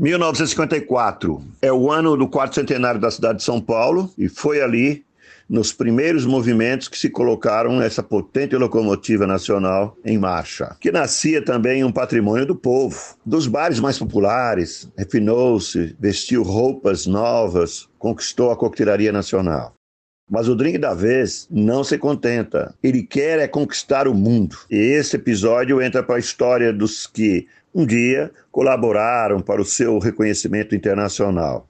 1954 é o ano do quarto centenário da cidade de São Paulo e foi ali nos primeiros movimentos que se colocaram essa potente locomotiva nacional em marcha, que nascia também um patrimônio do povo. Dos bares mais populares, refinou-se, vestiu roupas novas, conquistou a coquetelaria nacional. Mas o drink da vez não se contenta. Ele quer é conquistar o mundo. E esse episódio entra para a história dos que um dia colaboraram para o seu reconhecimento internacional.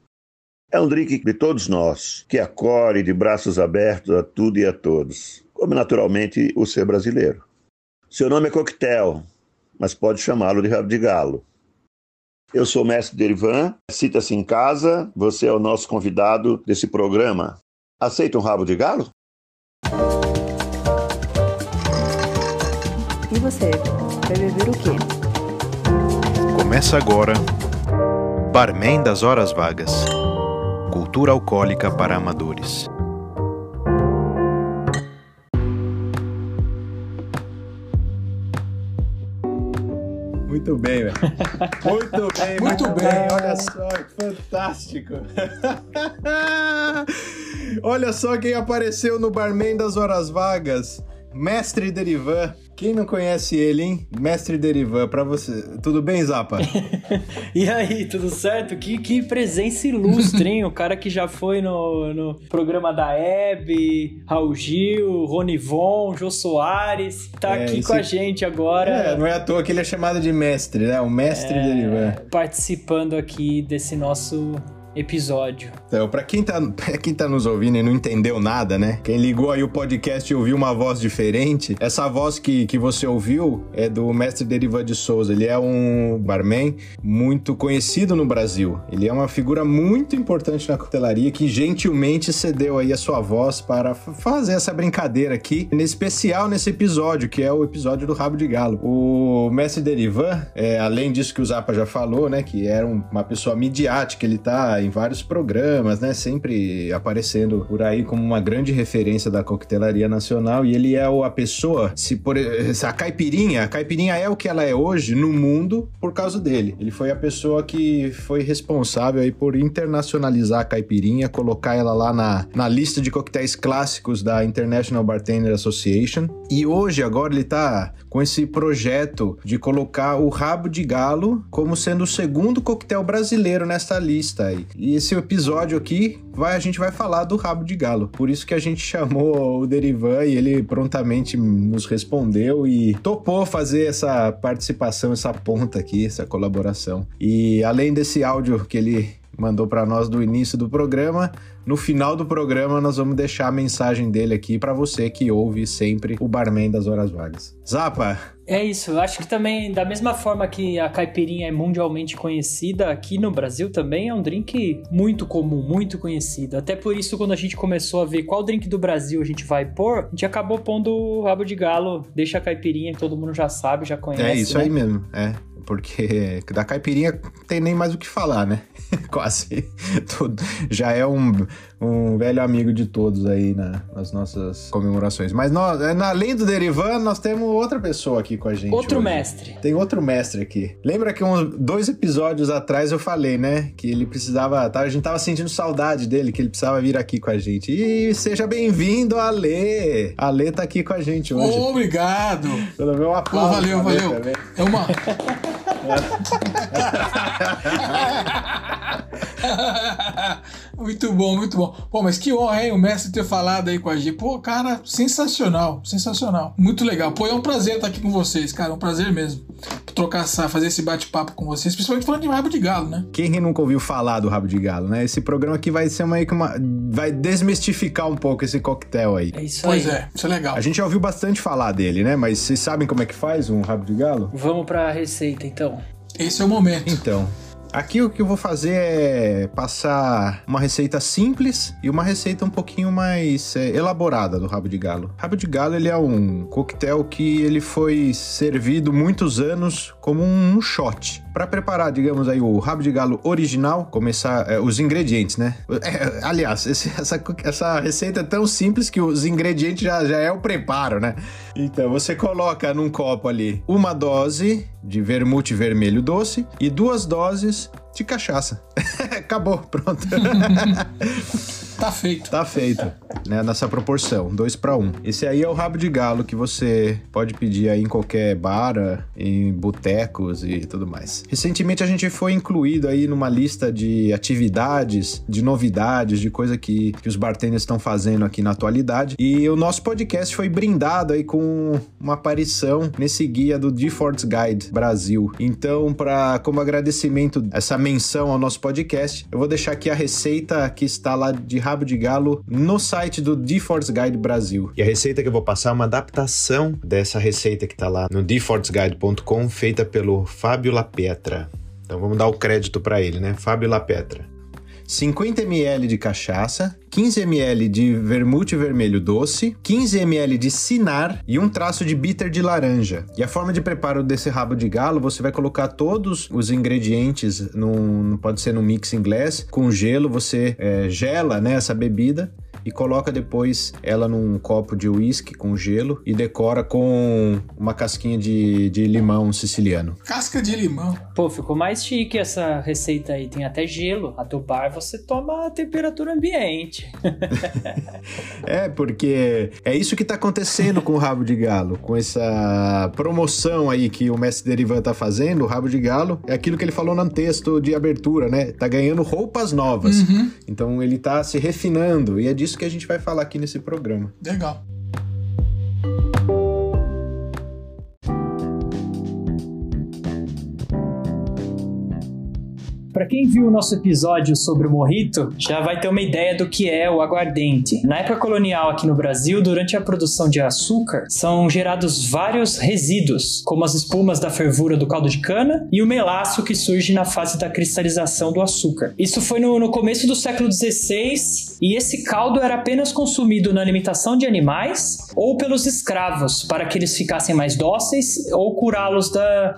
É um drink de todos nós, que acolhe de braços abertos a tudo e a todos, como naturalmente o ser brasileiro. Seu nome é coquetel, mas pode chamá-lo de rabo de galo. Eu sou o mestre Derivan, cita-se em casa, você é o nosso convidado desse programa. Aceita um rabo de galo? E você, vai beber o quê? Começa agora Barman das Horas Vagas. Cultura alcoólica para amadores. Muito bem, velho. Muito bem, muito, muito bem. Olha só, fantástico. Olha só quem apareceu no Barman das Horas Vagas. Mestre Derivan. Quem não conhece ele, hein? Mestre Derivan, pra você. Tudo bem, Zapa? e aí, tudo certo? Que, que presença ilustre, hein? o cara que já foi no, no programa da Hebe, Raul Gil, Ronivon, Jô Soares, tá é, aqui esse... com a gente agora. É, não é à toa que ele é chamado de mestre, né? O mestre é, Derivan. Participando aqui desse nosso episódio. Então, para quem tá, pra quem tá nos ouvindo e não entendeu nada, né? Quem ligou aí o podcast e ouviu uma voz diferente, essa voz que, que você ouviu é do mestre Deriva de Souza. Ele é um barman muito conhecido no Brasil. Ele é uma figura muito importante na cutelaria que gentilmente cedeu aí a sua voz para fazer essa brincadeira aqui, nesse especial nesse episódio, que é o episódio do Rabo de Galo. O mestre Derivan, é, além disso que o Zapa já falou, né, que era uma pessoa midiática, ele tá em vários programas, né? Sempre aparecendo por aí como uma grande referência da coquetelaria nacional. E ele é a pessoa, se por a caipirinha, a caipirinha é o que ela é hoje no mundo por causa dele. Ele foi a pessoa que foi responsável aí por internacionalizar a caipirinha, colocar ela lá na, na lista de coquetéis clássicos da International Bartender Association. E hoje, agora, ele tá com esse projeto de colocar o rabo de galo como sendo o segundo coquetel brasileiro nesta lista aí. E esse episódio aqui vai, a gente vai falar do rabo de galo. Por isso que a gente chamou o Derivan e ele prontamente nos respondeu e topou fazer essa participação, essa ponta aqui, essa colaboração. E além desse áudio que ele mandou para nós do início do programa. No final do programa, nós vamos deixar a mensagem dele aqui para você que ouve sempre o Barman das Horas Vagas. Zapa! É isso, eu acho que também, da mesma forma que a caipirinha é mundialmente conhecida, aqui no Brasil também é um drink muito comum, muito conhecido. Até por isso, quando a gente começou a ver qual drink do Brasil a gente vai pôr, a gente acabou pondo o rabo de galo, deixa a caipirinha, que todo mundo já sabe, já conhece. É isso né? aí mesmo, é porque da caipirinha tem nem mais o que falar, né? Quase tudo. Já é um, um velho amigo de todos aí na, nas nossas comemorações. Mas nós, é, além do Derivan, nós temos outra pessoa aqui com a gente. Outro hoje. mestre. Tem outro mestre aqui. Lembra que uns dois episódios atrás eu falei, né? Que ele precisava. Tá, a gente tava sentindo saudade dele, que ele precisava vir aqui com a gente. E seja bem-vindo, Ale! Ale tá aqui com a gente hoje. Obrigado! Pelo meu aplauso. Oh, valeu, valeu. Também. É uma. muito bom, muito bom. Pô, mas que honra, hein? O mestre ter falado aí com a gente. Pô, cara, sensacional, sensacional. Muito legal. Pô, é um prazer estar aqui com vocês, cara. É um prazer mesmo. Trocar essa, fazer esse bate-papo com vocês, principalmente falando de rabo de galo, né? Quem nunca ouviu falar do rabo de galo, né? Esse programa aqui vai ser meio que uma. Vai desmistificar um pouco esse coquetel aí. É isso pois aí. é, isso é legal. A gente já ouviu bastante falar dele, né? Mas vocês sabem como é que faz um rabo de galo? Vamos pra receita então. Esse é o momento. Então, Aqui o que eu vou fazer é passar uma receita simples e uma receita um pouquinho mais é, elaborada do rabo de galo. Rabo de galo ele é um coquetel que ele foi servido muitos anos como um shot. Para preparar, digamos aí, o rabo de galo original, começar é, os ingredientes, né? É, aliás, esse, essa, essa receita é tão simples que os ingredientes já, já é o preparo, né? Então você coloca num copo ali uma dose de vermute vermelho doce e duas doses de cachaça. Acabou, pronto. Tá feito. Tá feito, né? Nessa proporção, dois para um. Esse aí é o rabo de galo que você pode pedir aí em qualquer bar, em botecos e tudo mais. Recentemente a gente foi incluído aí numa lista de atividades, de novidades, de coisa que, que os bartenders estão fazendo aqui na atualidade. E o nosso podcast foi brindado aí com uma aparição nesse guia do Default Guide Brasil. Então, para como agradecimento essa menção ao nosso podcast, eu vou deixar aqui a receita que está lá de rabo de galo no site do DeForce Guide Brasil. E a receita que eu vou passar é uma adaptação dessa receita que está lá no deforceguide.com, feita pelo Fábio Lapetra. Então vamos dar o crédito para ele, né? Fábio Lapetra. 50 ml de cachaça, 15 ml de vermute vermelho doce, 15 ml de cinar e um traço de bitter de laranja. E a forma de preparo desse rabo de galo, você vai colocar todos os ingredientes, num, pode ser no mix inglês, com gelo, você é, gela né, essa bebida e coloca depois ela num copo de uísque com gelo e decora com uma casquinha de, de limão siciliano. Casca de limão. Pô, ficou mais chique essa receita aí. Tem até gelo. A do bar você toma a temperatura ambiente. é, porque é isso que tá acontecendo com o rabo de galo. Com essa promoção aí que o mestre Derivan tá fazendo, o rabo de galo, é aquilo que ele falou no texto de abertura, né? Tá ganhando roupas novas. Uhum. Então ele tá se refinando e é disso que a gente vai falar aqui nesse programa. Legal. Para quem viu o nosso episódio sobre o morrito, já vai ter uma ideia do que é o aguardente. Na época colonial aqui no Brasil, durante a produção de açúcar, são gerados vários resíduos, como as espumas da fervura do caldo de cana e o melaço que surge na fase da cristalização do açúcar. Isso foi no, no começo do século XVI e esse caldo era apenas consumido na alimentação de animais ou pelos escravos, para que eles ficassem mais dóceis ou curá-los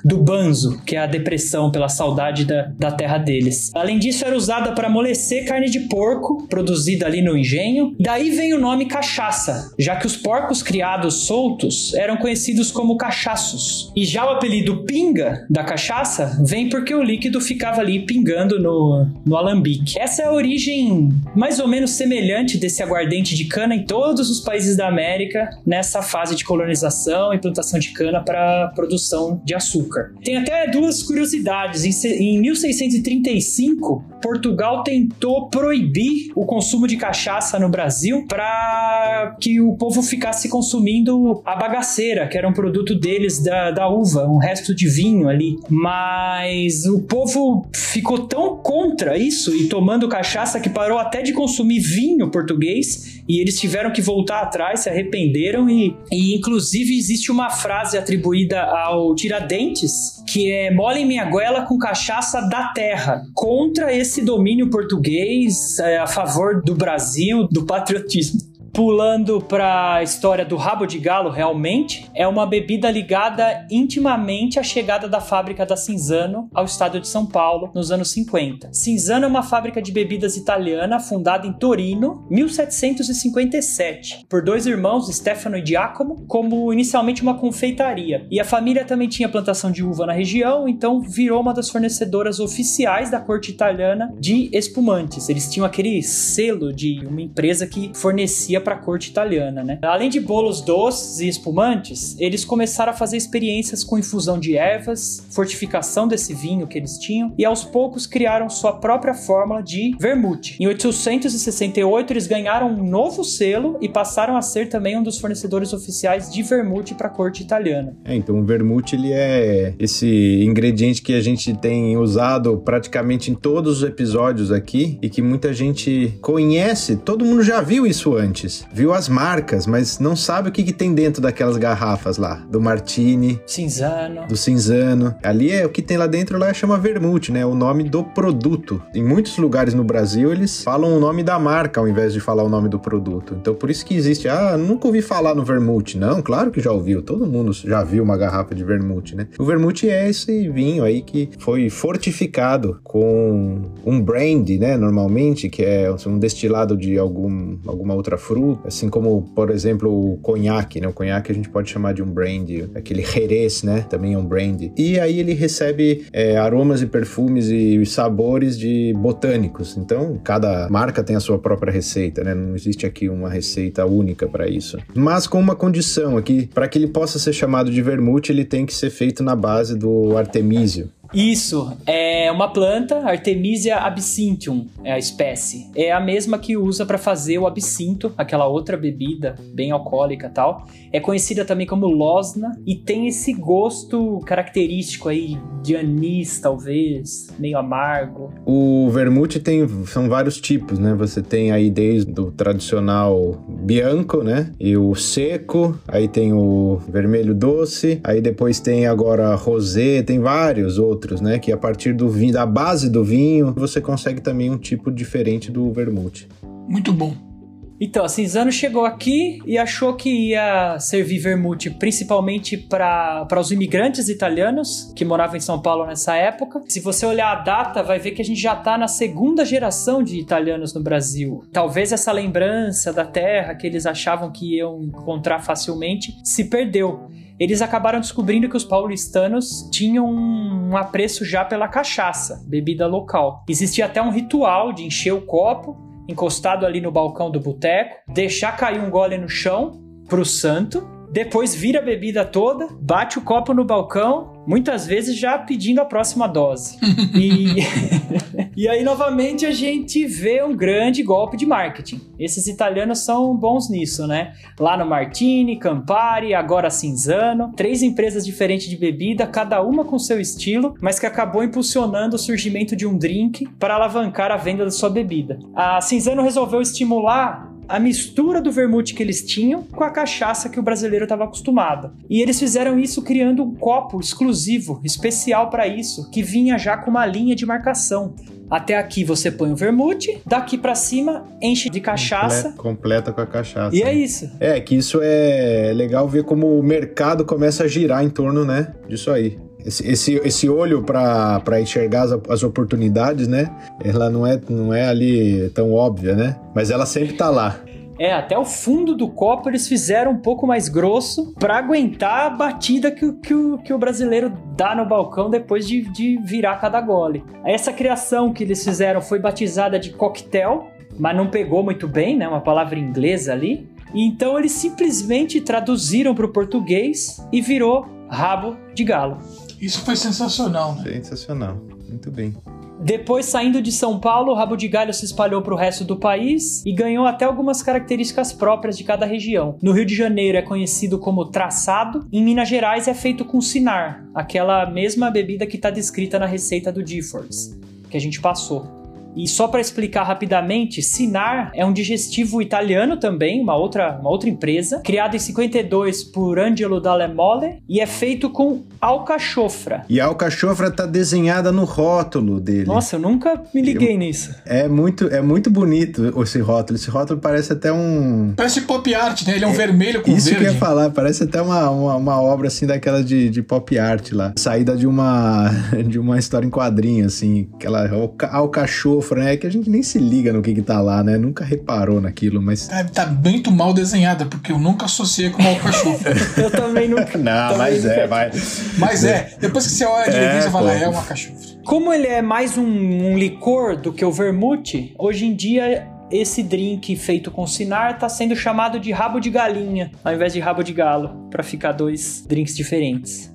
do banzo, que é a depressão pela saudade da, da terra deles. Além disso, era usada para amolecer carne de porco, produzida ali no engenho. Daí vem o nome cachaça, já que os porcos criados soltos eram conhecidos como cachaços. E já o apelido pinga da cachaça vem porque o líquido ficava ali pingando no, no alambique. Essa é a origem mais ou menos semelhante desse aguardente de cana em todos os países da América nessa fase de colonização e plantação de cana para produção de açúcar. Tem até duas curiosidades. Em, em 1630 1935, Portugal tentou proibir o consumo de cachaça no Brasil para que o povo ficasse consumindo a bagaceira, que era um produto deles da, da uva, um resto de vinho ali. Mas o povo ficou tão contra isso e tomando cachaça que parou até de consumir vinho português e eles tiveram que voltar atrás, se arrependeram e, e inclusive existe uma frase atribuída ao Tiradentes que é mole minha goela com cachaça da terra contra esse domínio português é, a favor do Brasil, do patriotismo pulando para a história do rabo de galo, realmente, é uma bebida ligada intimamente à chegada da fábrica da Cinzano ao estado de São Paulo nos anos 50. Cinzano é uma fábrica de bebidas italiana fundada em Torino, 1757, por dois irmãos, Stefano e Giacomo, como inicialmente uma confeitaria. E a família também tinha plantação de uva na região, então virou uma das fornecedoras oficiais da corte italiana de espumantes. Eles tinham aquele selo de uma empresa que fornecia para a corte italiana, né? Além de bolos doces e espumantes, eles começaram a fazer experiências com infusão de ervas, fortificação desse vinho que eles tinham e aos poucos criaram sua própria fórmula de vermute. Em 868 eles ganharam um novo selo e passaram a ser também um dos fornecedores oficiais de vermute para a corte italiana. É, então o vermute ele é esse ingrediente que a gente tem usado praticamente em todos os episódios aqui e que muita gente conhece, todo mundo já viu isso antes viu as marcas, mas não sabe o que, que tem dentro daquelas garrafas lá, do Martini, Cinzano. do Cinzano. Ali é o que tem lá dentro lá chama vermute, né? O nome do produto. Em muitos lugares no Brasil eles falam o nome da marca ao invés de falar o nome do produto. Então por isso que existe, ah, nunca ouvi falar no vermute. Não, claro que já ouviu. Todo mundo já viu uma garrafa de vermute, né? O vermute é esse vinho aí que foi fortificado com um brand, né, normalmente, que é um destilado de algum, alguma outra fruta Assim como, por exemplo, o conhaque, né? O conhaque a gente pode chamar de um brand, aquele Jerez, né? Também é um brand. E aí ele recebe é, aromas e perfumes e sabores de botânicos. Então, cada marca tem a sua própria receita, né? Não existe aqui uma receita única para isso. Mas com uma condição aqui, para que ele possa ser chamado de vermute, ele tem que ser feito na base do artemísio. Isso, é uma planta, Artemisia absinthium é a espécie. É a mesma que usa para fazer o absinto, aquela outra bebida bem alcoólica tal. É conhecida também como losna e tem esse gosto característico aí de anis, talvez, meio amargo. O vermute tem são vários tipos, né? Você tem aí desde o tradicional bianco, né? E o seco, aí tem o vermelho doce, aí depois tem agora rosé, tem vários outros outros, né? Que a partir do vinho, da base do vinho, você consegue também um tipo diferente do vermute. Muito bom. Então, a Cinzano chegou aqui e achou que ia servir vermute principalmente para os imigrantes italianos que moravam em São Paulo nessa época. Se você olhar a data, vai ver que a gente já está na segunda geração de italianos no Brasil. Talvez essa lembrança da terra que eles achavam que iam encontrar facilmente se perdeu eles acabaram descobrindo que os paulistanos tinham um apreço já pela cachaça, bebida local. Existia até um ritual de encher o copo, encostado ali no balcão do boteco, deixar cair um gole no chão pro santo, depois vira a bebida toda, bate o copo no balcão muitas vezes já pedindo a próxima dose. e, e aí, novamente, a gente vê um grande golpe de marketing. Esses italianos são bons nisso, né? Lá no Martini, Campari, agora Cinzano, três empresas diferentes de bebida, cada uma com seu estilo, mas que acabou impulsionando o surgimento de um drink para alavancar a venda da sua bebida. A Cinzano resolveu estimular a mistura do vermute que eles tinham com a cachaça que o brasileiro estava acostumado. E eles fizeram isso criando um copo exclusivo, especial para isso, que vinha já com uma linha de marcação. Até aqui você põe o vermute, daqui para cima enche de cachaça. completa com a cachaça. E é isso. É, que isso é legal ver como o mercado começa a girar em torno, né, disso aí. Esse, esse, esse olho para enxergar as, as, oportunidades, né? Ela não é, não é ali tão óbvia, né? Mas ela sempre tá lá. É, até o fundo do copo eles fizeram um pouco mais grosso para aguentar a batida que, que, o, que o brasileiro dá no balcão depois de, de virar cada gole. Essa criação que eles fizeram foi batizada de coquetel, mas não pegou muito bem, né? Uma palavra inglesa ali. E então eles simplesmente traduziram para o português e virou rabo de galo. Isso foi sensacional, né? Sensacional, muito bem. Depois, saindo de São Paulo, o rabo de galho se espalhou para o resto do país e ganhou até algumas características próprias de cada região. No Rio de Janeiro é conhecido como traçado, em Minas Gerais é feito com sinar, aquela mesma bebida que está descrita na receita do Diffords, que a gente passou. E só para explicar rapidamente, Sinar é um digestivo italiano também, uma outra, uma outra empresa, criado em 52 por Angelo Dalle Mole e é feito com alcachofra. E a alcachofra tá desenhada no rótulo dele. Nossa, eu nunca me liguei nisso. É muito, é muito bonito esse rótulo. Esse rótulo parece até um... Parece pop art, né? Ele é um é, vermelho com isso verde. Isso que eu ia falar, parece até uma, uma, uma, obra assim daquela de, de pop art lá. Saída de uma, de uma história em quadrinho, assim. Aquela alcachofra sofra, né? É que a gente nem se liga no que que tá lá, né? Nunca reparou naquilo, mas... É, tá muito mal desenhada, porque eu nunca associei com alcachofra. eu também nunca. Não, também mas nunca. é, mas... Mas é, depois que você olha direitinho, é, você fala, é uma cachofra. Como ele é mais um, um licor do que o vermute, hoje em dia esse drink feito com sinar está sendo chamado de rabo de galinha, ao invés de rabo de galo, para ficar dois drinks diferentes.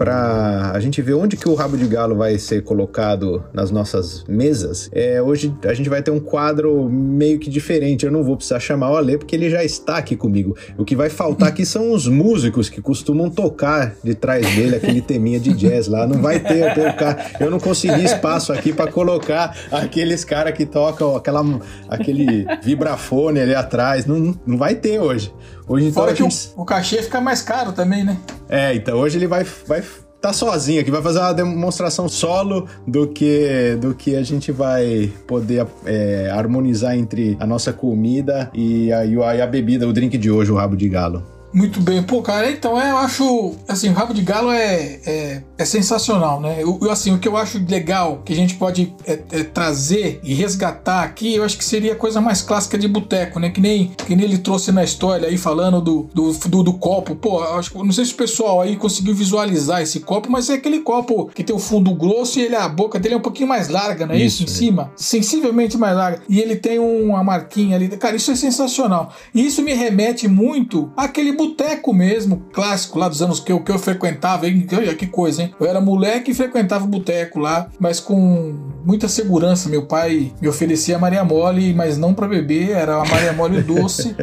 Para a gente ver onde que o rabo de galo vai ser colocado nas nossas mesas, é, hoje a gente vai ter um quadro meio que diferente. Eu não vou precisar chamar o Ale porque ele já está aqui comigo. O que vai faltar aqui são os músicos que costumam tocar de trás dele aquele teminha de jazz lá. Não vai ter, tocar. Eu não consegui espaço aqui para colocar aqueles caras que tocam aquela, aquele vibrafone ali atrás. Não, não vai ter hoje. Hoje, então, Fora que gente... o, o cachê fica mais caro também, né? É, então hoje ele vai, vai tá sozinho aqui, vai fazer uma demonstração solo do que do que a gente vai poder é, harmonizar entre a nossa comida e a, e a bebida, o drink de hoje, o rabo de galo. Muito bem, pô, cara, então é, eu acho, assim, o rabo de galo é, é, é sensacional, né? Eu, assim, o que eu acho legal que a gente pode é, é, trazer e resgatar aqui, eu acho que seria a coisa mais clássica de boteco, né? Que nem, que nem ele trouxe na história aí, falando do, do, do, do copo. Pô, acho, não sei se o pessoal aí conseguiu visualizar esse copo, mas é aquele copo que tem o fundo grosso e ele, a boca dele é um pouquinho mais larga, não é isso? isso em cima? Sensivelmente mais larga. E ele tem uma marquinha ali. Cara, isso é sensacional. E isso me remete muito àquele boteco mesmo, clássico lá dos anos que eu, que eu frequentava, hein? Que coisa, hein? Eu era moleque e frequentava boteco lá, mas com muita segurança. Meu pai me oferecia Maria Mole, mas não para beber, era a Maria Mole doce.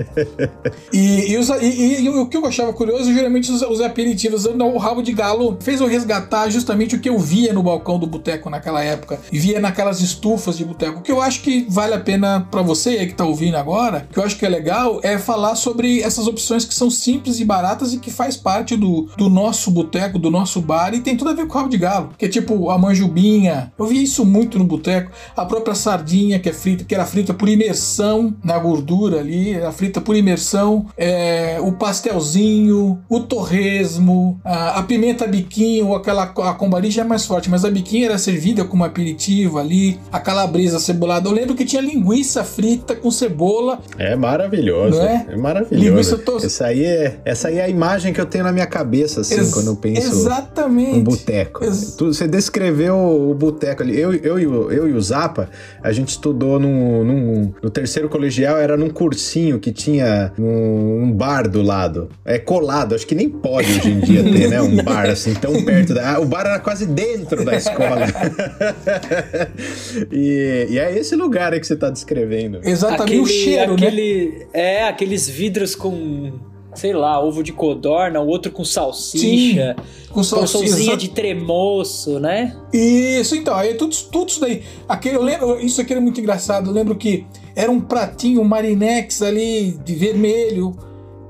e, e, os, e, e, o que eu achava curioso, geralmente os, os aperitivos, o rabo de galo fez eu resgatar justamente o que eu via no balcão do boteco naquela época, e via naquelas estufas de boteco. O que eu acho que vale a pena para você aí que tá ouvindo agora, que eu acho que é legal, é falar sobre essas opções que são simples e baratas e que faz parte do, do nosso boteco, do nosso bar e tem tudo a ver com o rabo de galo. Que é tipo a manjubinha. Eu vi isso muito no boteco. A própria sardinha que é frita, que era frita por imersão na gordura ali, era frita por imersão. É, o pastelzinho, o torresmo, a, a pimenta biquinho, ou aquela a combari já é mais forte, mas a biquinha era servida como aperitivo ali, a calabresa cebolada. Eu lembro que tinha linguiça frita com cebola. É maravilhoso. É? é? maravilhoso. Linguiça tos... essa, aí é, essa aí é a imagem que eu tenho na minha cabeça, assim, Ex quando eu penso exatamente. no boteco. Ex Você descreveu o boteco ali. Eu, eu, eu, eu e o Zapa, a gente estudou no, no, no terceiro colegial, era num cursinho que tinha um, um bar do lado. É colado, acho que nem pode hoje em dia ter, né? Um bar assim, tão perto da. O bar era quase dentro da escola. e, e, é esse lugar aí que você está descrevendo. Exatamente aquele, o cheiro, né? aquele, né? É, aqueles vidros com sei lá, ovo de codorna, o outro com salsicha, Sim, com salsicha de tremoço, né? Isso, então, aí tudo, tudo isso daí. Aquele, eu lembro, isso aqui era muito engraçado. Eu lembro que era um pratinho marinex ali de vermelho,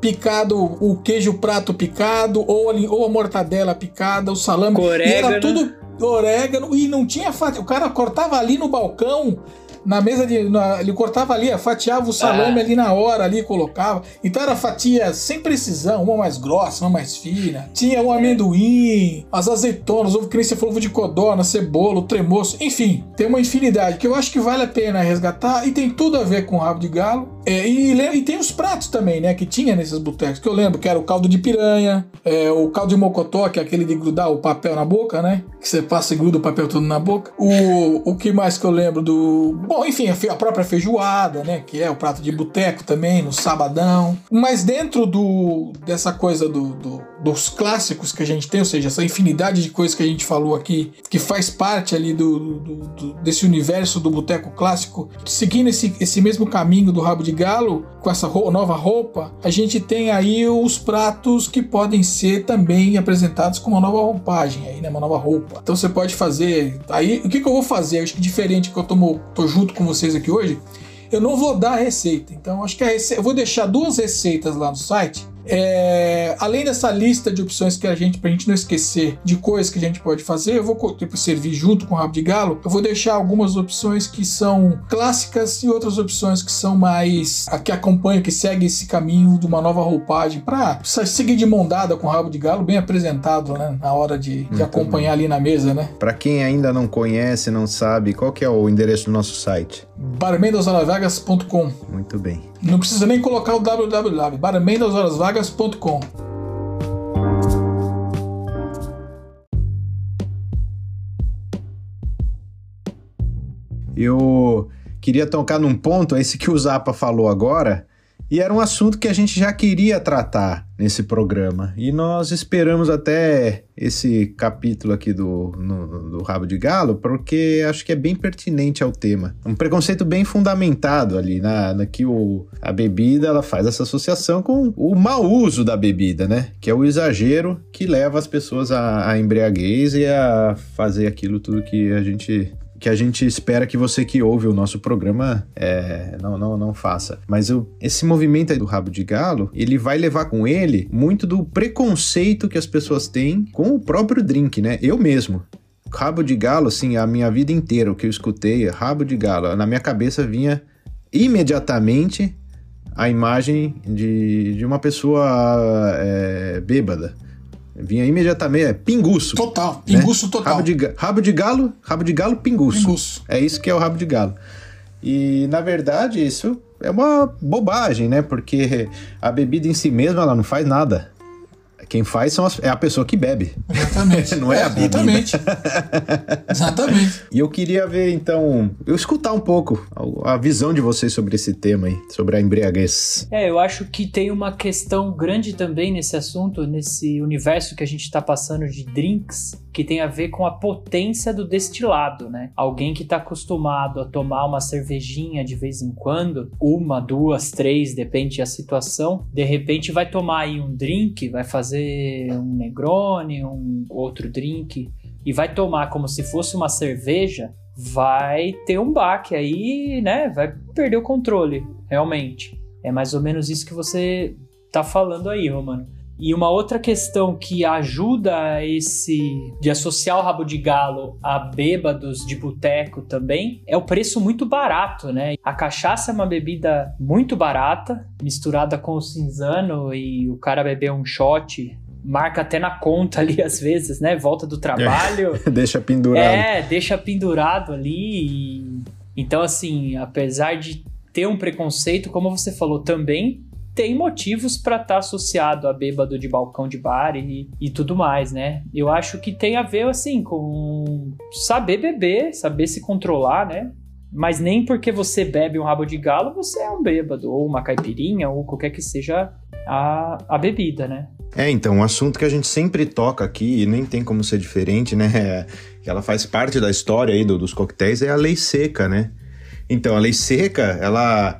picado, o queijo prato picado, ou, ali, ou a mortadela picada, o salame. E era tudo orégano e não tinha fatia. O cara cortava ali no balcão na mesa de. Na, ele cortava ali, fatiava o salame ah. ali na hora, ali colocava. Então era fatia sem precisão, uma mais grossa, uma mais fina. Tinha o amendoim, as azeitonas, ovo falou, ovo de codorna, cebola, o tremoço, enfim, tem uma infinidade que eu acho que vale a pena resgatar e tem tudo a ver com rabo de galo. É, e, e, tem os pratos também, né, que tinha nesses botecos, que eu lembro que era o caldo de piranha, é, o caldo de mocotó, que é aquele de grudar o papel na boca, né, que você passa e gruda o papel todo na boca. O, o que mais que eu lembro do... Bom, enfim, a própria feijoada, né, que é o prato de boteco também, no sabadão. Mas dentro do dessa coisa do, do, dos clássicos que a gente tem, ou seja, essa infinidade de coisas que a gente falou aqui, que faz parte ali do, do, do desse universo do boteco clássico, seguindo esse, esse mesmo caminho do rabo de galo, com essa roupa, nova roupa, a gente tem aí os pratos que podem ser também apresentados com uma nova roupagem, aí, né, uma nova roupa. Então você pode fazer. Aí, o que, que eu vou fazer? Acho que diferente que eu tomo, tô junto com vocês aqui hoje, eu não vou dar a receita. Então, acho que a receita, eu vou deixar duas receitas lá no site é, além dessa lista de opções que a gente, pra gente não esquecer de coisas que a gente pode fazer, eu vou tipo, servir junto com o rabo de galo. Eu vou deixar algumas opções que são clássicas e outras opções que são mais a que acompanham, que seguem esse caminho de uma nova roupagem para seguir de mão dada com o rabo de galo, bem apresentado, né? Na hora de, de acompanhar ali na mesa, né? Para quem ainda não conhece, não sabe, qual que é o endereço do nosso site? barmendashoravegas.com Muito bem. Não precisa nem colocar o www, barmendashorasvagas.com. Eu queria tocar num ponto, esse que o Zapa falou agora, e era um assunto que a gente já queria tratar nesse programa. E nós esperamos até esse capítulo aqui do, no, do Rabo de Galo, porque acho que é bem pertinente ao tema. Um preconceito bem fundamentado ali, na, na que o, a bebida ela faz essa associação com o mau uso da bebida, né? Que é o exagero que leva as pessoas à, à embriaguez e a fazer aquilo tudo que a gente que a gente espera que você que ouve o nosso programa é, não, não, não faça. Mas eu, esse movimento do rabo de galo, ele vai levar com ele muito do preconceito que as pessoas têm com o próprio drink, né? Eu mesmo. Rabo de galo, assim, a minha vida inteira, o que eu escutei, rabo de galo, na minha cabeça vinha imediatamente a imagem de, de uma pessoa é, bêbada. Vinha imediatamente, é pinguço. Total, pinguço né? total. Rabo de, rabo de galo, rabo de galo, pinguço. Pinguço. É isso que é o rabo de galo. E na verdade isso é uma bobagem, né? Porque a bebida em si mesma ela não faz nada. Quem faz são as- é a pessoa que bebe. Exatamente. Não é a bebida. Exatamente. Exatamente. E eu queria ver então, eu escutar um pouco a, a visão de vocês sobre esse tema aí, sobre a embriaguez. É, eu acho que tem uma questão grande também nesse assunto, nesse universo que a gente tá passando de drinks, que tem a ver com a potência do destilado, né? Alguém que tá acostumado a tomar uma cervejinha de vez em quando, uma, duas, três, depende da situação, de repente vai tomar aí um drink, vai fazer um Negroni, um outro drink, e vai tomar como se fosse uma cerveja, vai ter um baque aí, né? Vai perder o controle, realmente. É mais ou menos isso que você tá falando aí, Romano. E uma outra questão que ajuda esse de associar o rabo de galo a bêbados de boteco também é o preço muito barato, né? A cachaça é uma bebida muito barata, misturada com o cinzano e o cara beber um shot, marca até na conta ali às vezes, né? Volta do trabalho. Deixa pendurado. É, deixa pendurado ali. e- Então, assim, apesar de ter um preconceito, como você falou, também tem motivos pra estar associado a bêbado de balcão de bar e, e tudo mais, né? Eu acho que tem a ver, assim, com saber beber, saber se controlar, né? Mas nem porque você bebe um rabo de galo, você é um bêbado, ou uma caipirinha, ou qualquer que seja a, a bebida, né? É, então, um assunto que a gente sempre toca aqui, e nem tem como ser diferente, né? ela faz parte da história aí do- dos coquetéis, é a lei seca, né? Então, a lei seca, ela.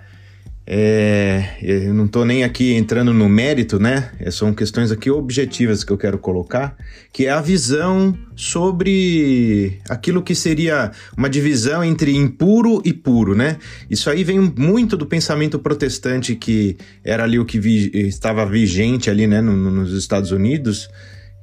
É, eu não tô nem aqui entrando no mérito, né? É, São questões aqui objetivas que eu quero colocar, que é a visão sobre aquilo que seria uma divisão entre impuro e puro, né? Isso aí vem muito do pensamento protestante que era ali o que vi- estava vigente ali, né, no- nos Estados Unidos,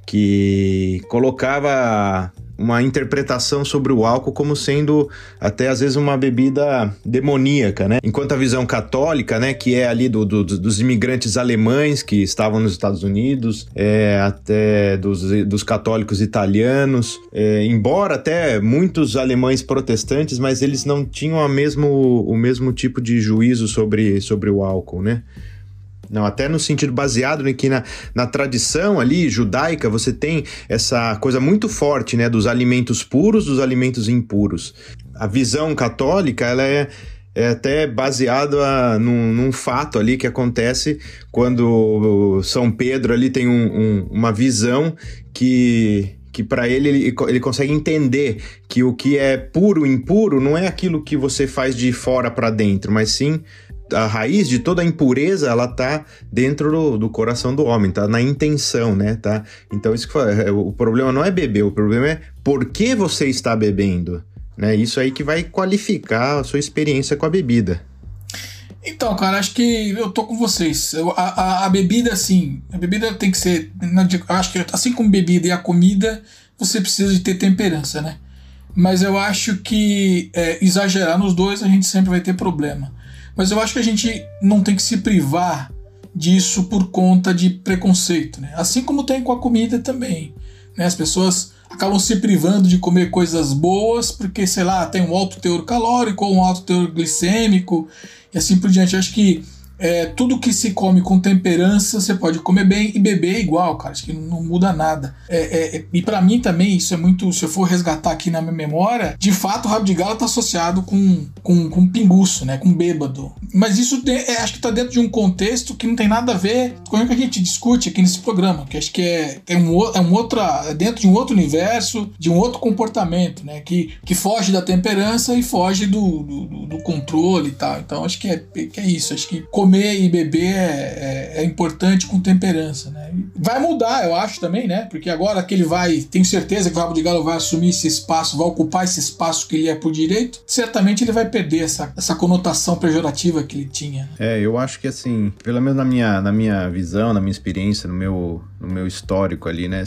que colocava uma interpretação sobre o álcool como sendo até às vezes uma bebida demoníaca, né? Enquanto a visão católica, né, que é ali do, do- dos imigrantes alemães que estavam nos Estados Unidos, é, até dos, dos católicos italianos, é, embora até muitos alemães protestantes, mas eles não tinham a mesmo, o mesmo tipo de juízo sobre, sobre o álcool, né? Não, até no sentido baseado em que na, na tradição ali judaica você tem essa coisa muito forte, né, dos alimentos puros, dos alimentos impuros. A visão católica, ela é, é até baseada num, num fato ali que acontece quando São Pedro ali tem um- um- uma visão que que para ele, ele ele consegue entender que o que é puro impuro não é aquilo que você faz de fora para dentro, mas sim a raiz de toda a impureza, ela tá dentro do, do coração do homem, tá na intenção, né, tá? Então isso que é, o problema não é beber, o problema é por que você está bebendo, né? Isso aí que vai qualificar a sua experiência com a bebida. Então, cara, acho que eu tô com vocês. Eu- a, a, a bebida, assim, a bebida tem que ser. Acho que assim como bebida e a comida, você precisa de ter temperança, né? Mas eu acho que é, exagerar nos dois a gente sempre vai ter problema. Mas eu acho que a gente não tem que se privar disso por conta de preconceito, né? Assim como tem com a comida também. Né? As pessoas acabam se privando de comer coisas boas porque, sei lá, tem um alto teor calórico ou um alto teor glicêmico e assim por diante. Eu acho que é, tudo que se come com temperança você pode comer bem e beber igual, cara. Acho que não muda nada. É, é, é, e para mim também, isso é muito. Se eu for resgatar aqui na minha memória, de fato o rabo de galo tá associado com, com, com pinguço, né? Com bêbado. Mas isso é, acho que tá dentro de um contexto que não tem nada a ver com o que a gente discute aqui nesse programa. Que acho que é, é, um, é um outra. É dentro de um outro universo, de um outro comportamento, né? Que, que foge da temperança e foge do, do, do- do controle e tal. Então acho que é, que é isso. Acho que comer e beber é, é, é importante com temperança, né? Vai mudar, eu acho também, né? Porque agora que ele vai, tenho certeza que o Rabo de Galo vai assumir esse espaço, vai ocupar esse espaço que ele é por direito, certamente ele vai perder essa, essa conotação pejorativa que ele tinha. É, eu acho que assim, pelo menos na minha, na minha visão, na minha experiência, no meu, no meu histórico ali, né?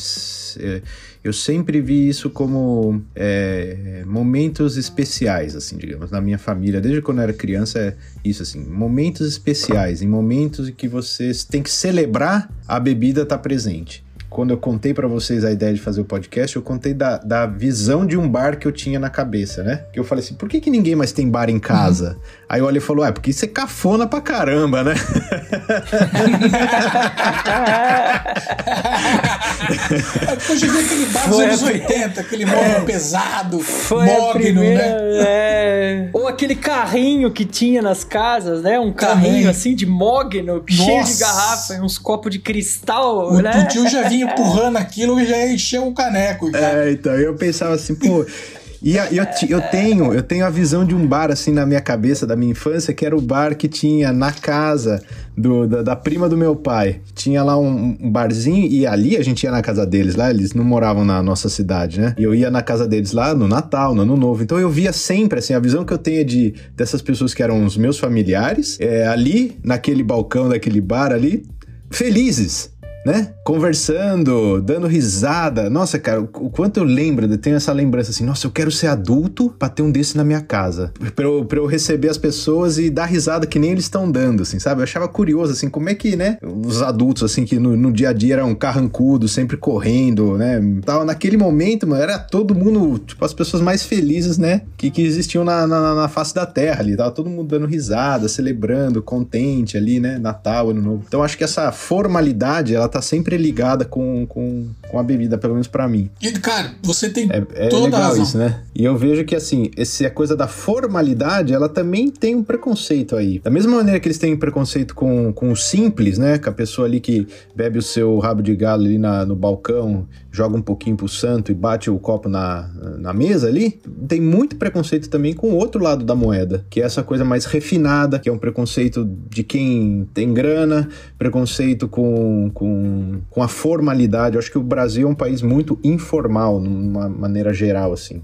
Eu sempre vi isso como é, momentos especiais, assim, digamos, na minha família. Desde quando eu era criança, é isso, assim, momentos especiais, em momentos em que vocês têm que celebrar a bebida estar tá presente quando eu contei para vocês a ideia de fazer o podcast, eu contei da, da visão de um bar que eu tinha na cabeça, né? Que eu falei assim, por que, que ninguém mais tem bar em casa? Uhum. Aí o Ali falou, é, porque isso é cafona pra caramba, né? Depois eu vi aquele bar dos anos 80, aquele móvel é, pesado, mogno, né? É... Ou aquele carrinho que tinha nas casas, né? Um carrinho Também. assim de mogno, cheio de garrafa uns copos de cristal, o né? O tio já vinha empurrando aquilo e já encheu o caneco. Já. É, então eu pensava assim, pô. E eu, eu, tenho, eu tenho a visão de um bar assim na minha cabeça da minha infância, que era o bar que tinha na casa do, da, da prima do meu pai. Tinha lá um, um, barzinho e ali a gente ia na casa deles lá, eles não moravam na nossa cidade, né? E eu ia na casa deles lá no Natal, no Ano Novo. Então eu via sempre, assim, a visão que eu tenho de dessas pessoas que eram os meus familiares, é, ali, naquele balcão daquele bar ali, felizes né? Conversando, dando risada. Nossa, cara, o quanto eu lembro, eu tenho essa lembrança assim, nossa, eu quero ser adulto pra ter um desse na minha casa. Pra eu, pra eu receber as pessoas e dar risada que nem eles estão dando, assim, sabe? Eu achava curioso, assim, como é que, né? Os adultos, assim, que no, no dia a dia eram carrancudos, sempre correndo, né? Tava naquele momento, mano, era todo mundo, tipo, as pessoas mais felizes, né? Que, que existiam na, na, na face da terra ali. Tava todo mundo dando risada, celebrando, contente ali, né? Natal, Ano Novo. Então acho que essa formalidade, ela tá tá sempre ligada com, com, com a bebida, pelo menos para mim. E, cara, você tem é, é toda legal a razão. isso, né? E eu vejo que, assim, esse, a coisa da formalidade, ela também tem um preconceito aí. Da mesma maneira que eles têm preconceito com, com o simples, né? Com a pessoa ali que bebe o seu rabo de galo ali na, no balcão, joga um pouquinho pro santo e bate o copo na, na mesa ali. Tem muito preconceito também com o outro lado da moeda, que é essa coisa mais refinada, que é um preconceito de quem tem grana, preconceito com, com com, a formalidade. Eu acho que o Brasil é um país muito informal, numa maneira geral, assim.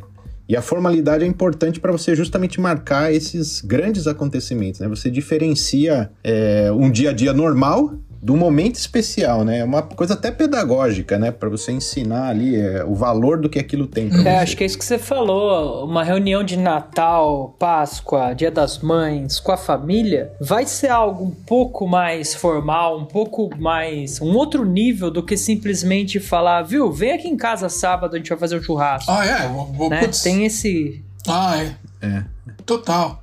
E a formalidade é importante para você justamente marcar esses grandes acontecimentos, né? Você diferencia é, um dia a dia normal do momento especial, né? É uma coisa até pedagógica, né? Para você ensinar ali é, o valor do que aquilo tem pra é, você. acho que é isso que você falou. Uma reunião de Natal, Páscoa, Dia das Mães com a família vai ser algo um pouco mais formal, um pouco mais. um outro nível do que simplesmente falar, viu? Vem aqui em casa sábado, a gente vai fazer um churrasco. Ah, é? Vou, né? Tem esse. Ah, é. É. Total.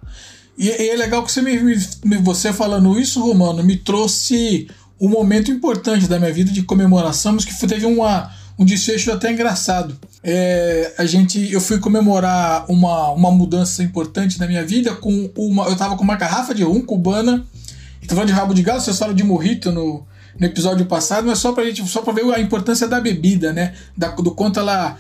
E, e, é legal que você me, me, você falando isso, Romano, me trouxe um momento importante da minha vida de comemoração, mas que teve uma, um desfecho até engraçado. É, a gente, eu fui comemorar uma, uma mudança importante na minha vida com uma, eu tava com uma garrafa de rum cubana, e tô falando de rabo de galo, vocês falam de morrito no, no episódio passado, mas só pra gente, só pra ver a importância da bebida, né? Da, do quanto ela,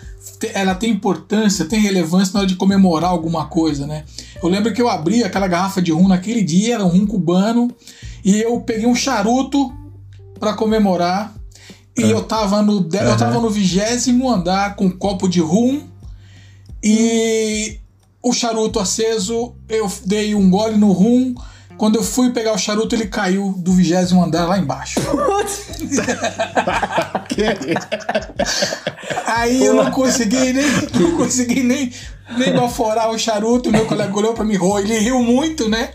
ela tem importância, tem relevância na hora de comemorar alguma coisa, né? Eu lembro que eu abri aquela garrafa de rum naquele dia, era um rum cubano, e eu peguei um charuto para comemorar. E eu tava no uhum. eu tava no vigésimo andar com um copo de rum e o charuto aceso, eu dei um gole no rum. Quando eu fui pegar o charuto, ele caiu do vigésimo andar lá embaixo. Aí eu não consegui nem, não consegui nem, nem baforar o charuto. Meu colega olhou pra mim, ele riu muito, né?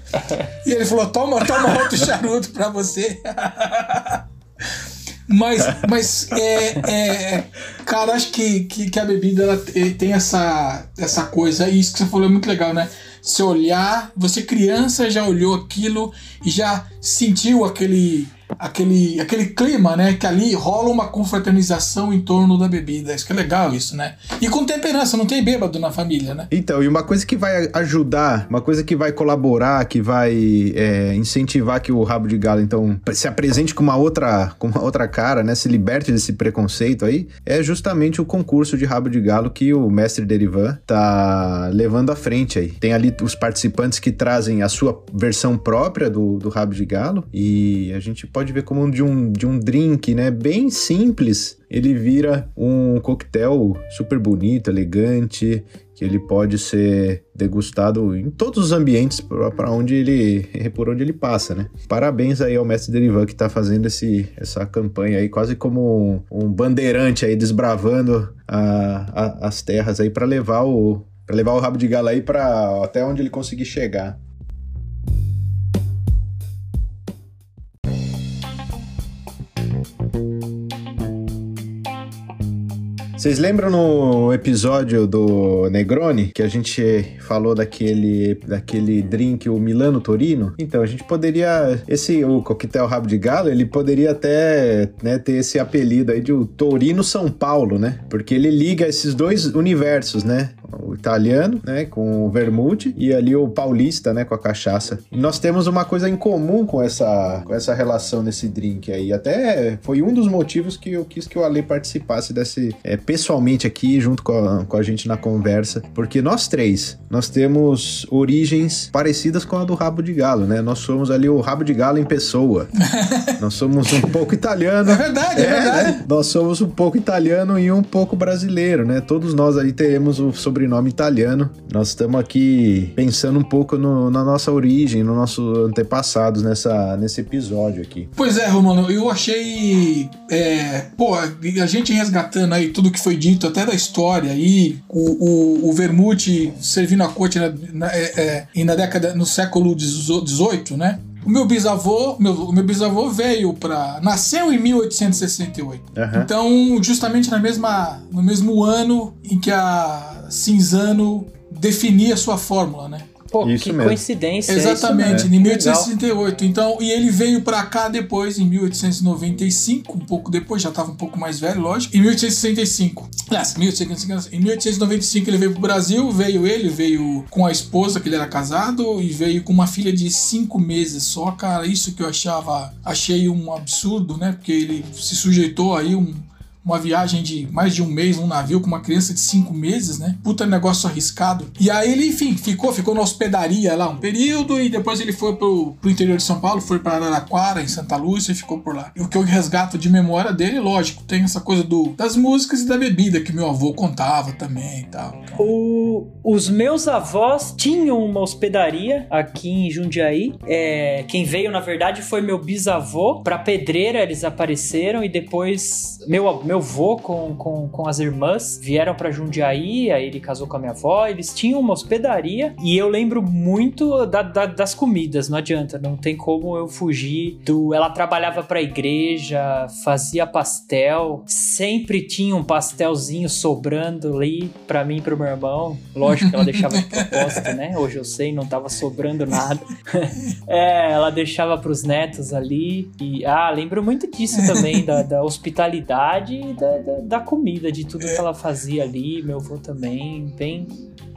E ele falou: toma, toma outro charuto pra você. Mas, mas é, é, cara, acho que, que, que, a bebida ela tem essa, essa coisa, e isso que você falou é muito legal, né? Você olhar, você criança já olhou aquilo e já sentiu aquele aquele, aquele clima, né? Que ali rola uma confraternização em torno da bebida. Isso que é legal, isso, né? E com temperança, não tem bêbado na família, né? Então, e uma coisa que vai ajudar, uma coisa que vai colaborar, que vai é, incentivar que o rabo de galo, então, se apresente com uma outra, com uma outra cara, né? Se liberte desse preconceito aí, é justamente o concurso de rabo de galo que o mestre Derivan tá levando à frente aí. Tem ali os participantes que trazem a sua versão própria do, do rabo de galo e a gente pode ver como de um, de um drink, né? Bem simples. Ele vira um coquetel super bonito, elegante, que ele pode ser degustado em todos os ambientes para onde ele por onde ele passa, né? Parabéns aí ao mestre Derivan que está fazendo esse, essa campanha aí quase como um, um bandeirante aí desbravando a, a, as terras aí para levar o para levar o rabo de galo aí para até onde ele conseguir chegar. Vocês lembram no episódio do Negroni que a gente falou daquele daquele drink o Milano Torino? Então a gente poderia esse o coquetel rabo de galo ele poderia até né, ter esse apelido aí de o Torino São Paulo, né? Porque ele liga esses dois universos, né? O italiano, né, com o vermute e ali o paulista, né, com a cachaça. E nós temos uma coisa em comum com essa com essa relação nesse drink aí. Até foi um dos motivos que eu quis que o Ale participasse desse é, pessoalmente aqui, junto com a, com a gente na conversa, porque nós três, nós temos origens parecidas com a do rabo de galo, né? Nós somos ali o rabo de galo em pessoa. nós somos um pouco italiano. É verdade, é, é verdade. Né? Nós somos um pouco italiano e um pouco brasileiro, né? Todos nós aí teremos o sobrenome italiano. Nós estamos aqui pensando um pouco no, na nossa origem, no nossos antepassados nessa, nesse episódio aqui. Pois é, Romano, eu achei. É, pô, a gente resgatando aí tudo que foi dito, até da história aí, o, o, o Vermute servindo a corte na, na, é, é, na década, no século XVIII, né? O meu bisavô, meu, meu bisavô veio para nasceu em 1868. Uhum. Então, justamente na mesma, no mesmo ano em que a Cinzano definia sua fórmula, né? Pô, isso que mesmo. coincidência. É Exatamente, é em 1868. Então, e ele veio para cá depois, em 1895, um pouco depois, já estava um pouco mais velho, lógico. Em 1865. Aliás, 1865, em 1895 ele veio pro Brasil, veio ele, veio com a esposa, que ele era casado, e veio com uma filha de cinco meses só, cara. Isso que eu achava, achei um absurdo, né? Porque ele se sujeitou aí um uma viagem de mais de um mês num navio com uma criança de cinco meses, né? Puta negócio arriscado. E aí ele, enfim, ficou, ficou na hospedaria lá um período e depois ele foi pro, pro interior de São Paulo, foi para Araraquara, em Santa Lúcia e ficou por lá. E o que eu resgato de memória dele, lógico, tem essa coisa do, das músicas e da bebida que meu avô contava também e tal. O, os meus avós tinham uma hospedaria aqui em Jundiaí. É, quem veio, na verdade, foi meu bisavô. Pra pedreira eles apareceram e depois meu, meu meu vô com, com, com as irmãs vieram para Jundiaí, aí ele casou com a minha avó, eles tinham uma hospedaria e eu lembro muito da, da, das comidas, não adianta, não tem como eu fugir do. Ela trabalhava pra igreja, fazia pastel, sempre tinha um pastelzinho sobrando ali para mim e pro meu irmão. Lógico que ela deixava de propósito, né? Hoje eu sei, não tava sobrando nada. é, ela deixava pros netos ali e. Ah, lembro muito disso também, da, da hospitalidade da, da, da, comida, de tudo que ela fazia ali. Meu avô também, bem,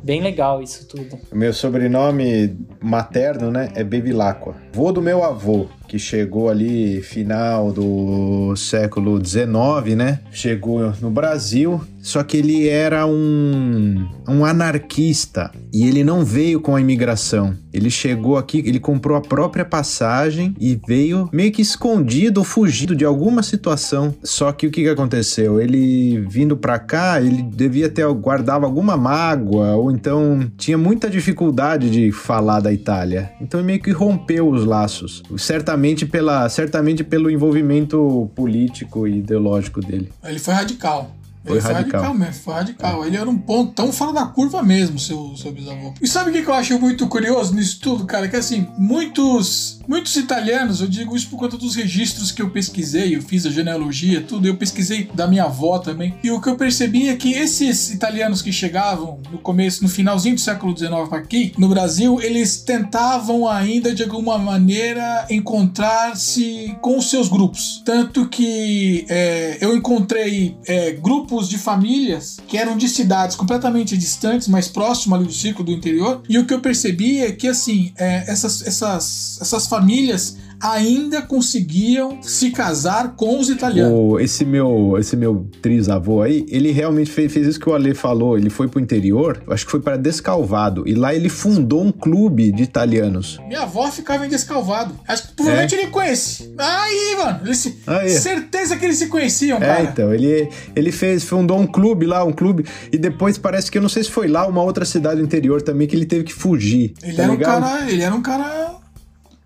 bem legal isso tudo. Meu sobrenome materno, né, é Bevilacqua. Vô do meu avô, que chegou ali final do século XIX, né? Chegou no Brasil, só que ele era um, um anarquista e ele não veio com a imigração. Ele chegou aqui, ele comprou a própria passagem e veio meio que escondido ou fugido de alguma situação. Só que o que, que aconteceu? Ele vindo para cá, ele devia ter guardava alguma mágoa ou então tinha muita dificuldade de falar da Itália. Então meio que rompeu os laços. Certamente certamente, pela, certamente pelo envolvimento político e ideológico dele. Ele foi radical. Foi ele radical. foi radical mesmo, foi radical. É. Ele era um ponto tão fora da curva mesmo, seu, seu bisavô. E sabe o que eu acho muito curioso nisso tudo, cara? Que assim, muitos, muitos italianos, eu digo isso por conta dos registros que eu pesquisei, eu fiz a genealogia, tudo, eu pesquisei da minha avó também. E o que eu percebi é que esses italianos que chegavam no começo, no finalzinho do século XIX aqui, no Brasil, eles tentavam ainda, de alguma maneira, encontrar-se com os seus grupos. Tanto que é, eu encontrei é, grupos grupos de famílias que eram de cidades completamente distantes, mais próximas ali do círculo do interior. E o que eu percebi é que, assim, é, essas, essas, essas famílias ainda conseguiam se casar com os italianos. O- esse meu esse meu trisavô aí, ele realmente fez, fez isso que o Ale falou. Ele foi pro interior, acho que foi para Descalvado, e lá ele fundou um clube de italianos. Minha avó ficava em Descalvado. Acho que provavelmente ele conhece. Aí, mano, eles se... Aí. certeza que eles se conheciam, É, cara. então, ele, ele fez, fundou um clube lá, um clube, e depois parece que eu não sei se foi lá, uma outra cidade do interior também, que ele teve que fugir. Ele tá era um ligado? cara, ele era um cara,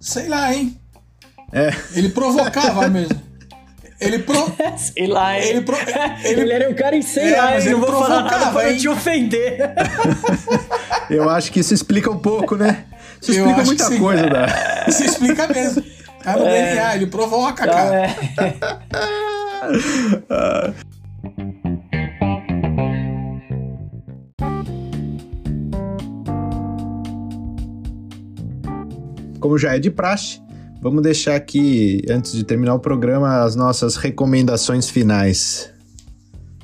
sei lá, hein? É. Ele provocava mesmo. Ele pro... Sei lá? Ele pro- Ele, ele- era um cara em sei É, lá, mas hein? Não ele vou falar nada provocava, pra não te ofender. Eu acho que isso explica um pouco, né? Isso Eu explica muita sim. coisa, da... Isso explica mesmo. Tá no DNA, ele provoca, Então, cara. é. Como já é de praxe, vamos deixar aqui, antes de terminar o programa, as nossas recomendações finais.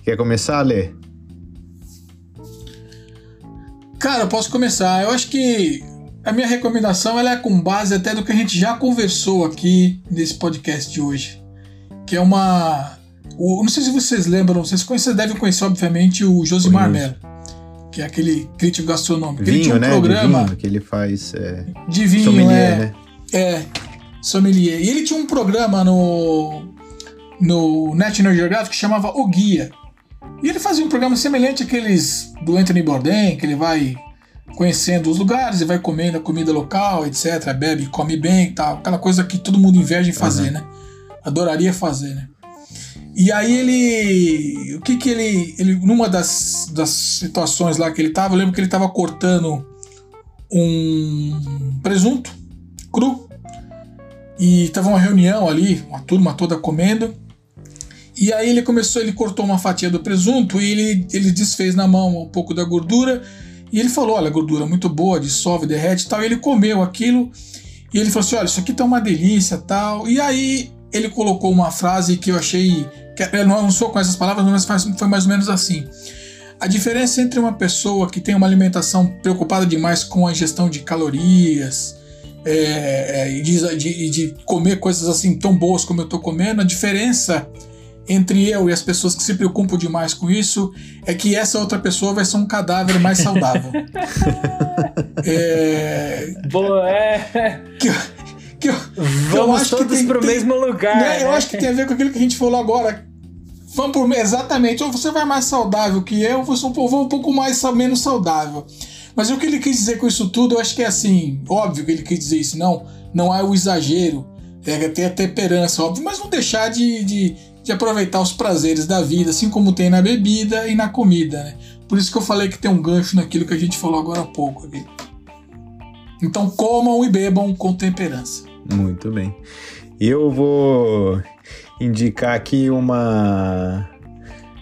Quer começar, Lê? Cara, eu posso começar. Eu acho que a minha recomendação ela é com base até do que a gente já conversou aqui nesse podcast de hoje. Que é uma. o- não sei se vocês lembram, vocês conhecem, devem conhecer, obviamente, o Josimar. Melo, que é aquele crítico gastronômico. ele tinha Vinho, um né? programa De vinho, que ele faz é, de vinho, é, né? É, sommelier. E ele tinha um programa no, no National Geographic que chamava O Guia. E ele fazia um programa semelhante àqueles do Anthony Bourdain, que ele vai conhecendo os lugares e vai comendo a comida local, etc. Bebe, come bem e tal. Aquela coisa que todo mundo inveja em fazer, né? Adoraria fazer, né? E aí ele. O que que ele. ele numa das, das situações lá que ele tava, eu lembro que ele tava cortando um presunto cru. E tava uma reunião ali, uma turma toda comendo. E aí ele começou, ele cortou uma fatia do presunto e ele, ele desfez na mão um pouco da gordura. E ele falou: Olha, gordura muito boa, dissolve, derrete e tal. E ele comeu aquilo. E ele falou assim: Olha, isso aqui tá uma delícia tal. E aí ele colocou uma frase que eu achei. Que eu não, sou com essas palavras, mas foi mais ou menos assim. A diferença entre uma pessoa que tem uma alimentação preocupada demais com a ingestão de calorias é, é, e de, de- de comer coisas assim tão boas como eu tô comendo, a diferença entre eu e as pessoas que se preocupam demais com isso é que essa outra pessoa vai ser um cadáver mais saudável. é, Boa, é. que, eu- que eu- Vamos que todos pro tem- mesmo lugar. né, Eu né? acho que tem a ver com aquilo que a gente falou agora. Vamos por exatamente, ou você vai mais saudável que eu, ou você um pouco- vou um pouco mais menos saudável. Mas o que ele quis dizer com isso tudo, eu acho que é assim, óbvio que ele quis dizer isso, não, não é o exagero, é ter a temperança, óbvio, mas não deixar de, de, de aproveitar os prazeres da vida, assim como tem na bebida e na comida, né? Por isso que eu falei que tem um gancho naquilo que a gente falou agora há pouco aqui. Então comam e bebam com temperança. Muito bem. Eu vou indicar aqui uma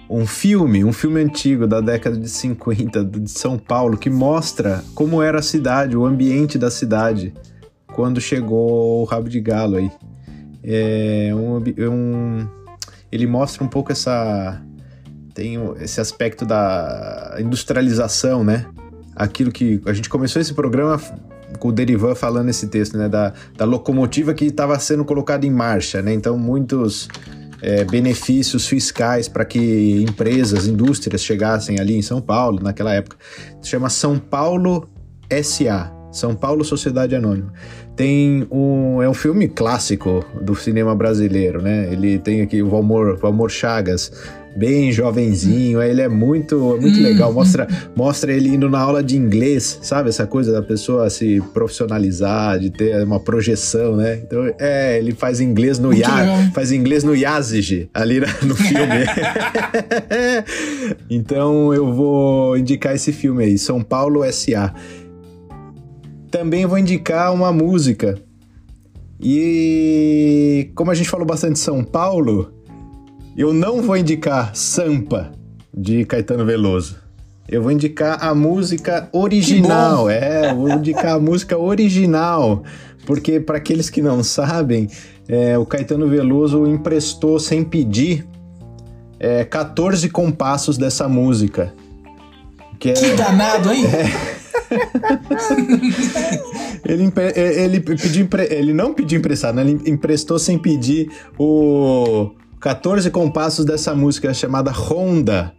um filme, um filme antigo da década de 50 de São Paulo que mostra como era a cidade, o ambiente da cidade quando chegou o rabo de galo aí. É um, é um ele mostra um pouco essa tem esse aspecto da industrialização, né? Aquilo que a gente começou esse programa com o Derivan falando esse texto, né? Da, da locomotiva que estava sendo colocada em marcha, né? Então, muitos é, benefícios fiscais para que empresas, indústrias chegassem ali em São Paulo, naquela época. Se chama São Paulo SA, São Paulo Sociedade Anônima. Tem um. É um filme clássico do cinema brasileiro, né? Ele tem aqui o Valmor, Valmor Chagas, bem jovenzinho, ele é muito, muito legal. Mostra, mostra ele indo na aula de inglês, sabe? Essa coisa da pessoa se profissionalizar, de ter uma projeção, né? Então, é, ele faz inglês no Muito Ya, legal, hein? faz inglês no Yazigi, ali no filme. então eu vou indicar esse filme aí, São Paulo S.A. Também vou indicar uma música. E como a gente falou bastante de São Paulo, eu não vou indicar Sampa de Caetano Veloso. Eu vou indicar a música original. É, vou indicar a música original. Porque, para aqueles que não sabem, é, o Caetano Veloso emprestou sem pedir é, 14 compassos dessa música. Que é, Que danado, hein? ele, empre- ele, pediu ele não pediu emprestado, né? ele emprestou sem pedir o 14 compassos dessa música chamada Honda,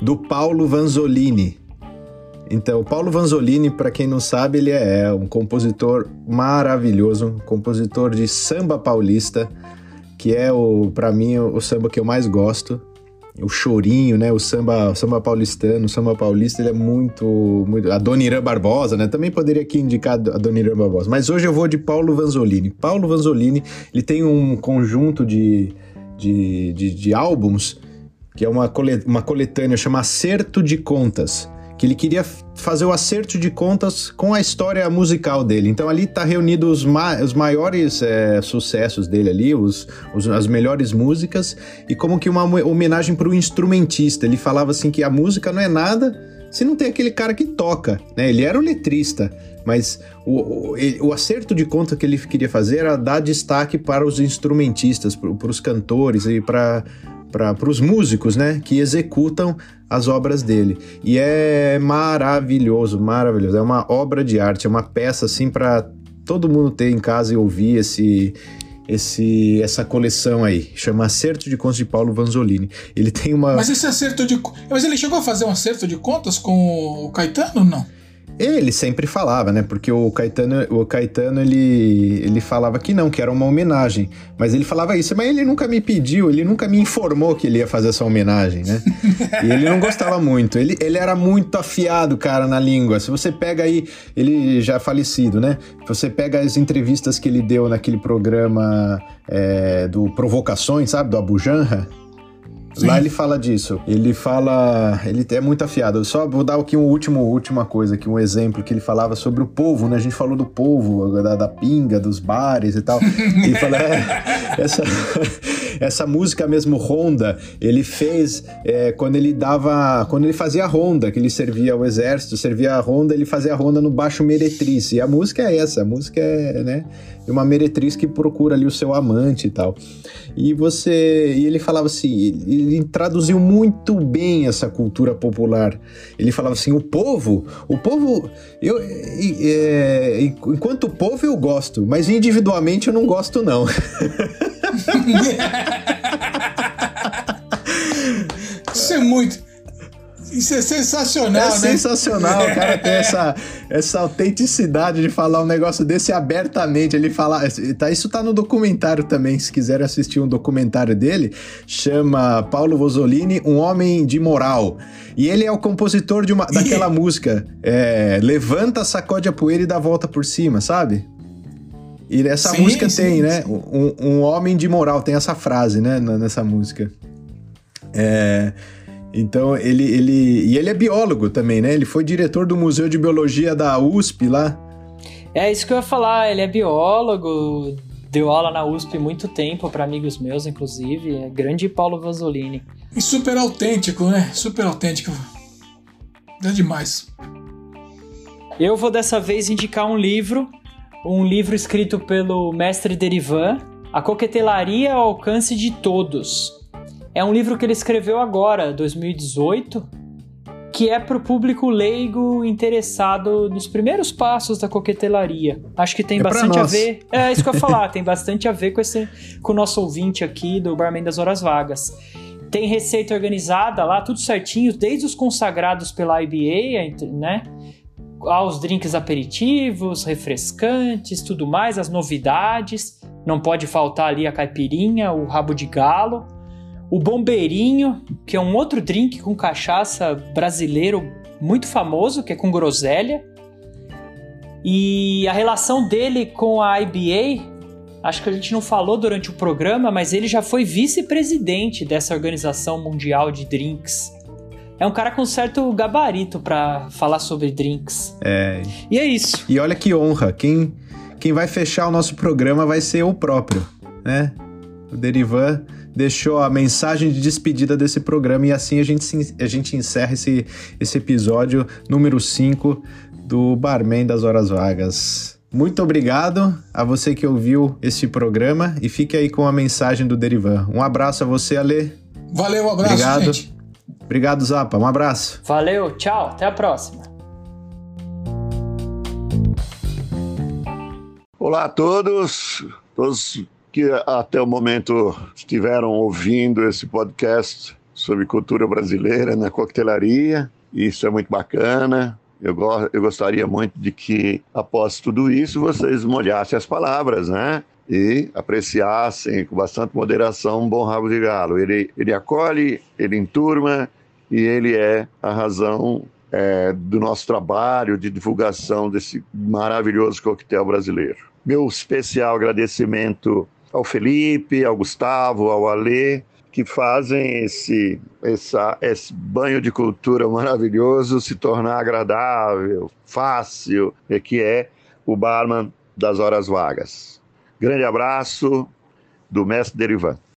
do Paulo Vanzolini. Então, o Paulo Vanzolini, para quem não sabe, ele é um compositor maravilhoso, um compositor de samba paulista, que é o para mim o, o samba que eu mais gosto. O chorinho, né? O samba, o samba paulistano, o samba paulista, ele é muito, muito. A Dona Irã Barbosa, né? Também poderia aqui indicar a Dona Irã Barbosa. Mas hoje eu vou de Paulo Vanzolini. Paulo Vanzolini, ele tem um conjunto de, de, de, de álbuns que é uma, uma coletânea chama Acerto de Contas que ele queria fazer o acerto de contas com a história musical dele. Então ali tá reunido os, ma os maiores é, sucessos dele ali, os, os, as melhores músicas e como que uma homenagem para o instrumentista. Ele falava assim que a música não é nada se não tem aquele cara que toca, né? Ele era o letrista, mas o, o, o acerto de conta que ele queria fazer era dar destaque para os instrumentistas, para os cantores e para para os músicos, né, que executam as obras dele. E é maravilhoso, maravilhoso. É uma obra de arte, é uma peça assim para todo mundo ter em casa e ouvir esse esse essa coleção aí. Chama Acerto de Contas de Paulo Vanzolini. Ele tem uma Mas esse acerto de Mas ele chegou a fazer um acerto de contas com o Caetano, não? Ele sempre falava, né? Porque o Caetano, o Caetano ele, ele falava que não, que era uma homenagem. Mas ele falava isso, mas ele nunca me pediu, ele nunca me informou que ele ia fazer essa homenagem, né? e ele não gostava muito. Ele, ele era muito afiado, cara, na língua. Se você pega aí, ele já é falecido, né? Você pega as entrevistas que ele deu naquele programa é, do Provocações, sabe? Do Abu Janra. Sim. Lá ele fala disso. Ele fala. Ele é muito afiado. Eu só vou dar aqui uma última, última coisa, aqui, um exemplo que ele falava sobre o povo, né? A gente falou do povo, da, da pinga, dos bares e tal. ele fala. É, essa, essa música mesmo, Ronda, ele fez é, quando ele dava. Quando ele fazia a ronda, que ele servia ao exército, servia a ronda, ele fazia a ronda no baixo meretriz. E a música é essa, a música é, né? Uma meretriz que procura ali o seu amante e tal. E você. E ele falava assim, ele traduziu muito bem essa cultura popular. Ele falava assim: o povo, o povo, eu, é, enquanto povo eu gosto, mas individualmente eu não gosto, não. Isso é muito. Isso é sensacional, é né? sensacional, o cara tem essa, essa autenticidade de falar um negócio desse abertamente. Ele fala. Tá, isso tá no documentário também. Se quiser assistir um documentário dele, chama Paulo Vosolini, Um Homem de Moral. E ele é o compositor de uma, daquela música. É, Levanta, sacode a poeira e dá a volta por cima, sabe? E essa sim, música sim, tem, sim. né? Um, um homem de moral, tem essa frase, né? Nessa música. É. Então, ele, ele. E ele é biólogo também, né? Ele foi diretor do Museu de Biologia da USP lá. É isso que eu ia falar, ele é biólogo, deu aula na USP muito tempo para amigos meus, inclusive. É grande Paulo Vasolini. E super autêntico, né? Super autêntico. É demais. Eu vou dessa vez indicar um livro, um livro escrito pelo mestre Derivan, A Coquetelaria ao Alcance de Todos. É um livro que ele escreveu agora, 2018, que é para o público leigo interessado nos primeiros passos da coquetelaria. Acho que tem é bastante a ver. É isso que eu ia falar, tem bastante a ver com, esse, com o nosso ouvinte aqui do Barman das Horas Vagas. Tem receita organizada lá, tudo certinho, desde os consagrados pela IBA, né? Aos drinks aperitivos, refrescantes, tudo mais, as novidades. Não pode faltar ali a caipirinha, o rabo de galo o Bombeirinho, que é um outro drink com cachaça brasileiro muito famoso, que é com groselha. E a relação dele com a IBA, acho que a gente não falou durante o programa, mas ele já foi vice-presidente dessa organização mundial de drinks. É um cara com certo gabarito para falar sobre drinks. É. E é isso. E olha que honra, quem quem vai fechar o nosso programa vai ser o próprio, né? O Derivan deixou a mensagem de despedida desse programa e assim a gente, a gente encerra esse, esse episódio número 5 do Barman das Horas Vagas. Muito obrigado a você que ouviu esse programa e fique aí com a mensagem do Derivan. Um abraço a você, Ale. Valeu, um abraço, obrigado. gente. Obrigado, Zapa. Um abraço. Valeu, tchau, até a próxima. Olá a todos, todos que até o momento estiveram ouvindo esse podcast sobre cultura brasileira na coquetelaria. Isso é muito bacana. Eu, go eu gostaria muito de que, após tudo isso, vocês molhassem as palavras, né? E apreciassem com bastante moderação um bom rabo de galo. Ele, ele acolhe, ele enturma e ele é a razão é, do nosso trabalho de divulgação desse maravilhoso coquetel brasileiro. Meu especial agradecimento ao Felipe, ao Gustavo, ao Alê, que fazem esse, essa, esse banho de cultura maravilhoso se tornar agradável, fácil, que é o barman das horas vagas. Grande abraço do mestre Derivan.